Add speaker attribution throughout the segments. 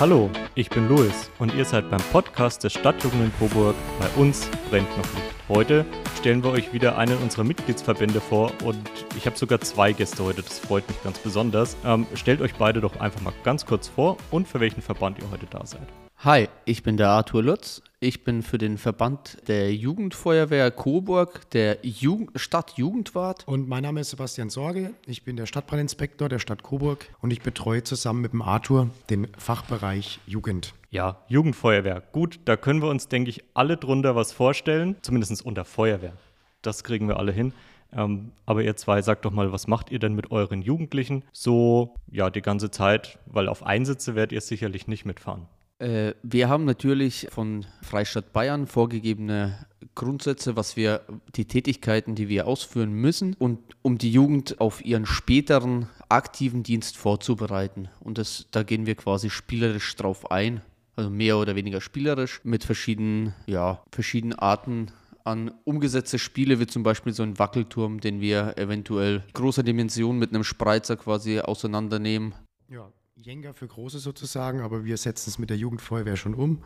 Speaker 1: Hallo, ich bin Louis und ihr seid beim Podcast der Stadtjugend Coburg. Bei uns brennt noch Licht. Heute stellen wir euch wieder einen unserer Mitgliedsverbände vor und ich habe sogar zwei Gäste heute, das freut mich ganz besonders. Ähm, stellt euch beide doch einfach mal ganz kurz vor und für welchen Verband ihr heute da seid.
Speaker 2: Hi, ich bin der Arthur Lutz. Ich bin für den Verband der Jugendfeuerwehr Coburg, der Jugend Stadtjugendwart.
Speaker 3: Und mein Name ist Sebastian Sorge. Ich bin der Stadtbrandinspektor der Stadt Coburg und ich betreue zusammen mit dem Arthur den Fachbereich Jugend.
Speaker 1: Ja, Jugendfeuerwehr. Gut, da können wir uns, denke ich, alle drunter was vorstellen. Zumindest unter Feuerwehr. Das kriegen wir alle hin. Ähm, aber ihr zwei, sagt doch mal, was macht ihr denn mit euren Jugendlichen so, ja, die ganze Zeit? Weil auf Einsätze werdet ihr sicherlich nicht mitfahren.
Speaker 2: Äh, wir haben natürlich von Freistaat Bayern vorgegebene Grundsätze, was wir, die Tätigkeiten, die wir ausführen müssen, und um die Jugend auf ihren späteren aktiven Dienst vorzubereiten. Und das, da gehen wir quasi spielerisch drauf ein, also mehr oder weniger spielerisch, mit verschiedenen, ja, verschiedenen Arten an umgesetzte Spiele, wie zum Beispiel so ein Wackelturm, den wir eventuell großer Dimension mit einem Spreizer quasi auseinandernehmen.
Speaker 3: Ja, Jenga für Große sozusagen, aber wir setzen es mit der Jugendfeuerwehr schon um.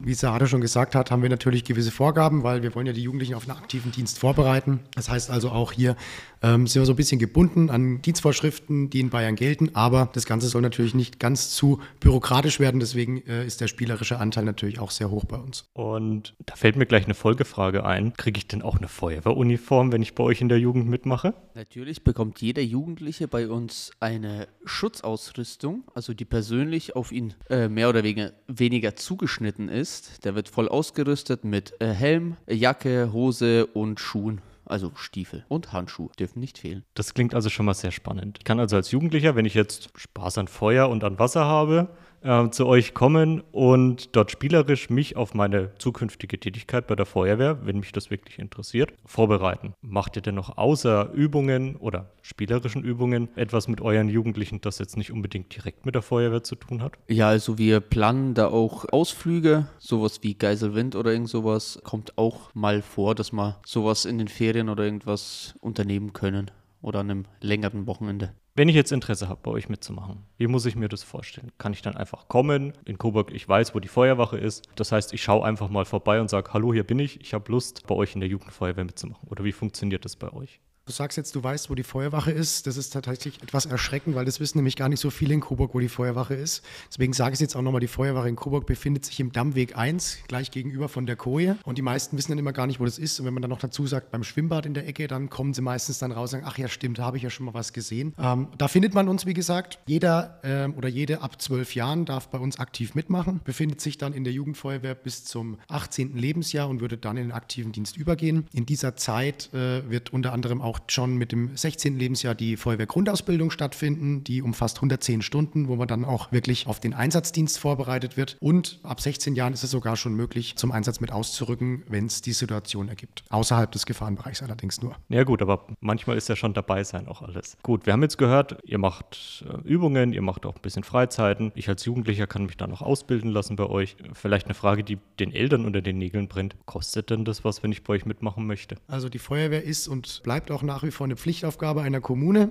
Speaker 3: Wie Sahada schon gesagt hat, haben wir natürlich gewisse Vorgaben, weil wir wollen ja die Jugendlichen auf einen aktiven Dienst vorbereiten. Das heißt also auch hier ähm, sind wir so ein bisschen gebunden an Dienstvorschriften, die in Bayern gelten, aber das Ganze soll natürlich nicht ganz zu bürokratisch werden, deswegen äh, ist der spielerische Anteil natürlich auch sehr hoch bei uns.
Speaker 1: Und da fällt mir gleich eine Folgefrage ein. Kriege ich denn auch eine Feuerwehruniform, wenn ich bei euch in der Jugend mitmache?
Speaker 2: Natürlich bekommt jeder Jugendliche bei uns eine Schutzausrüstung also die persönlich auf ihn äh, mehr oder weniger, weniger zugeschnitten ist. Der wird voll ausgerüstet mit äh, Helm, Jacke, Hose und Schuhen. Also Stiefel und Handschuhe dürfen nicht fehlen.
Speaker 1: Das klingt also schon mal sehr spannend. Ich kann also als Jugendlicher, wenn ich jetzt Spaß an Feuer und an Wasser habe, äh, zu euch kommen und dort spielerisch mich auf meine zukünftige Tätigkeit bei der Feuerwehr, wenn mich das wirklich interessiert, vorbereiten. Macht ihr denn noch außer Übungen oder spielerischen Übungen etwas mit euren Jugendlichen, das jetzt nicht unbedingt direkt mit der Feuerwehr zu tun hat?
Speaker 2: Ja, also wir planen da auch Ausflüge, sowas wie Geiselwind oder irgend sowas kommt auch mal vor, dass wir sowas in den Ferien oder irgendwas unternehmen können oder an einem längeren Wochenende.
Speaker 1: Wenn ich jetzt Interesse habe, bei euch mitzumachen, wie muss ich mir das vorstellen? Kann ich dann einfach kommen? In Coburg, ich weiß, wo die Feuerwache ist. Das heißt, ich schaue einfach mal vorbei und sage, hallo, hier bin ich, ich habe Lust, bei euch in der Jugendfeuerwehr mitzumachen. Oder wie funktioniert das bei euch?
Speaker 3: Du sagst jetzt, du weißt, wo die Feuerwache ist. Das ist tatsächlich etwas erschreckend, weil das wissen nämlich gar nicht so viele in Coburg, wo die Feuerwache ist. Deswegen sage ich jetzt auch nochmal, die Feuerwache in Coburg befindet sich im Dammweg 1, gleich gegenüber von der Koje. Und die meisten wissen dann immer gar nicht, wo das ist. Und wenn man dann noch dazu sagt, beim Schwimmbad in der Ecke, dann kommen sie meistens dann raus und sagen, ach ja, stimmt, da habe ich ja schon mal was gesehen. Ähm, da findet man uns, wie gesagt. Jeder ähm, oder jede ab zwölf Jahren darf bei uns aktiv mitmachen, befindet sich dann in der Jugendfeuerwehr bis zum 18. Lebensjahr und würde dann in den aktiven Dienst übergehen. In dieser Zeit äh, wird unter anderem auch schon mit dem 16. Lebensjahr die Feuerwehrgrundausbildung stattfinden. Die umfasst 110 Stunden, wo man dann auch wirklich auf den Einsatzdienst vorbereitet wird. Und ab 16 Jahren ist es sogar schon möglich, zum Einsatz mit auszurücken, wenn es die Situation ergibt. Außerhalb des Gefahrenbereichs allerdings nur.
Speaker 1: Ja gut, aber manchmal ist ja schon dabei sein auch alles. Gut, wir haben jetzt gehört, ihr macht äh, Übungen, ihr macht auch ein bisschen Freizeiten. Ich als Jugendlicher kann mich da noch ausbilden lassen bei euch. Vielleicht eine Frage, die den Eltern unter den Nägeln brennt. Kostet denn das was, wenn ich bei euch mitmachen möchte?
Speaker 3: Also die Feuerwehr ist und bleibt auch nach wie vor eine Pflichtaufgabe einer Kommune.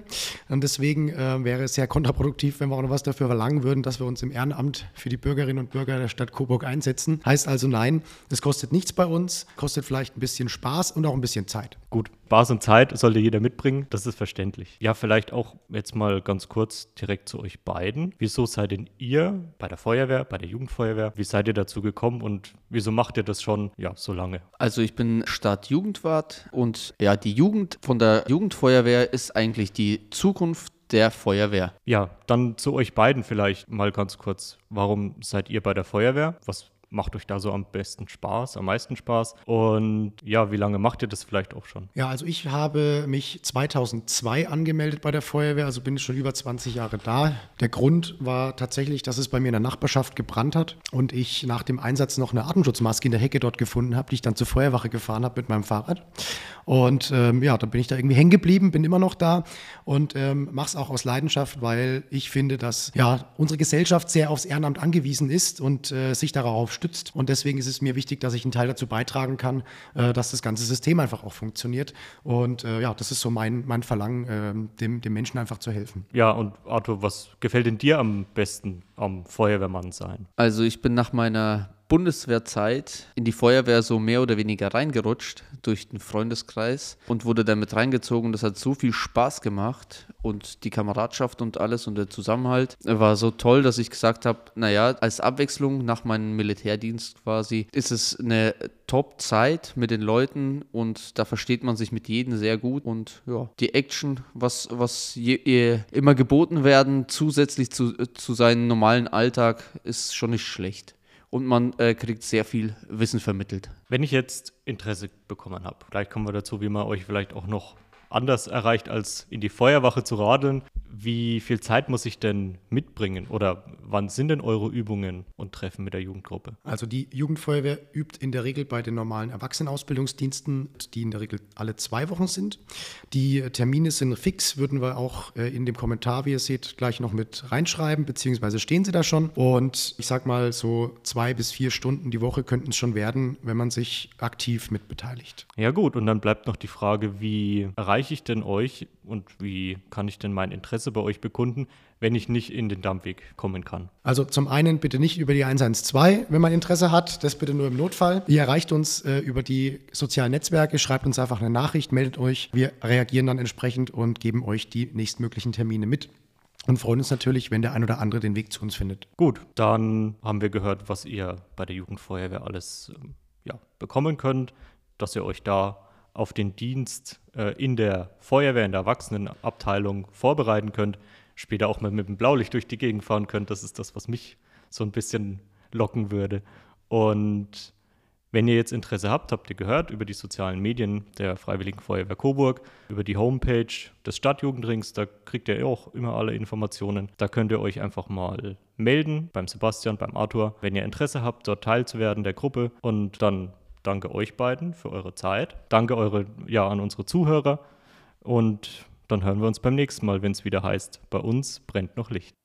Speaker 3: Und deswegen äh, wäre es sehr kontraproduktiv, wenn wir auch noch was dafür verlangen würden, dass wir uns im Ehrenamt für die Bürgerinnen und Bürger der Stadt Coburg einsetzen. Heißt also nein, es kostet nichts bei uns, kostet vielleicht ein bisschen Spaß und auch ein bisschen Zeit.
Speaker 1: Gut, Spaß und Zeit sollte jeder mitbringen, das ist verständlich. Ja, vielleicht auch jetzt mal ganz kurz direkt zu euch beiden. Wieso seid denn ihr bei der Feuerwehr, bei der Jugendfeuerwehr, wie seid ihr dazu gekommen und wieso macht ihr das schon ja, so lange?
Speaker 2: Also ich bin Stadtjugendwart und ja, die Jugend von der Jugendfeuerwehr ist eigentlich die Zukunft der Feuerwehr.
Speaker 1: Ja, dann zu euch beiden vielleicht mal ganz kurz. Warum seid ihr bei der Feuerwehr? Was macht euch da so am besten Spaß, am meisten Spaß? Und ja, wie lange macht ihr das vielleicht auch schon?
Speaker 3: Ja, also ich habe mich 2002 angemeldet bei der Feuerwehr, also bin ich schon über 20 Jahre da. Der Grund war tatsächlich, dass es bei mir in der Nachbarschaft gebrannt hat und ich nach dem Einsatz noch eine Atemschutzmaske in der Hecke dort gefunden habe, die ich dann zur Feuerwache gefahren habe mit meinem Fahrrad. Und ähm, ja, dann bin ich da irgendwie hängen geblieben, bin immer noch da und ähm, mache es auch aus Leidenschaft, weil ich finde, dass ja unsere Gesellschaft sehr aufs Ehrenamt angewiesen ist und äh, sich darauf unterstützt. Und deswegen ist es mir wichtig, dass ich einen Teil dazu beitragen kann, äh, dass das ganze System einfach auch funktioniert. Und äh, ja, das ist so mein, mein Verlangen, äh, dem, dem Menschen einfach zu helfen.
Speaker 1: Ja, und Arthur, was gefällt denn dir am besten am Feuerwehrmann sein?
Speaker 2: Also ich bin nach meiner Bundeswehrzeit in die Feuerwehr so mehr oder weniger reingerutscht durch den Freundeskreis und wurde damit reingezogen. Das hat so viel Spaß gemacht und die Kameradschaft und alles und der Zusammenhalt war so toll, dass ich gesagt habe, naja, als Abwechslung nach meinem Militärdienst quasi ist es eine Top-Zeit mit den Leuten und da versteht man sich mit jedem sehr gut und ja, die Action, was, was je, immer geboten werden, zusätzlich zu, zu seinem normalen Alltag, ist schon nicht schlecht und man äh, kriegt sehr viel Wissen vermittelt.
Speaker 1: Wenn ich jetzt Interesse bekommen habe, gleich kommen wir dazu, wie man euch vielleicht auch noch anders erreicht, als in die Feuerwache zu radeln. Wie viel Zeit muss ich denn mitbringen oder wann sind denn eure Übungen und Treffen mit der Jugendgruppe?
Speaker 3: Also die Jugendfeuerwehr übt in der Regel bei den normalen Erwachsenenausbildungsdiensten, die in der Regel alle zwei Wochen sind. Die Termine sind fix, würden wir auch äh, in dem Kommentar, wie ihr seht, gleich noch mit reinschreiben, beziehungsweise stehen sie da schon. Und ich sag mal, so zwei bis vier Stunden die Woche könnten es schon werden, wenn man sich aktiv mitbeteiligt.
Speaker 1: Ja gut, und dann bleibt noch die Frage, wie erreiche ich denn euch und wie kann ich denn mein Interesse bei euch bekunden, wenn ich nicht in den Dampfweg kommen kann?
Speaker 3: Also zum einen bitte nicht über die 112, wenn man Interesse hat, das bitte nur im Notfall. Ihr erreicht uns äh, über die sozialen Netzwerke, schreibt uns einfach eine Nachricht, meldet euch. Wir reagieren dann entsprechend und geben euch die nächstmöglichen Termine mit. Und freuen uns natürlich, wenn der ein oder andere den Weg zu uns findet.
Speaker 1: Gut, dann haben wir gehört, was ihr bei der Jugendfeuerwehr alles ähm, ja, bekommen könnt, dass ihr euch da auf den Dienst äh, in der Feuerwehr, in der Erwachsenenabteilung vorbereiten könnt, später auch mal mit dem Blaulicht durch die Gegend fahren könnt. Das ist das, was mich so ein bisschen locken würde. Und wenn ihr jetzt Interesse habt, habt ihr gehört über die sozialen Medien der Freiwilligen Feuerwehr Coburg, über die Homepage des Stadtjugendrings, da kriegt ihr auch immer alle Informationen. Da könnt ihr euch einfach mal melden beim Sebastian, beim Arthur, wenn ihr Interesse habt, dort teilzuwerden der Gruppe. Und dann danke euch beiden für eure Zeit. Danke eure, ja, an unsere Zuhörer. Und dann hören wir uns beim nächsten Mal, wenn es wieder heißt, bei uns brennt noch Licht.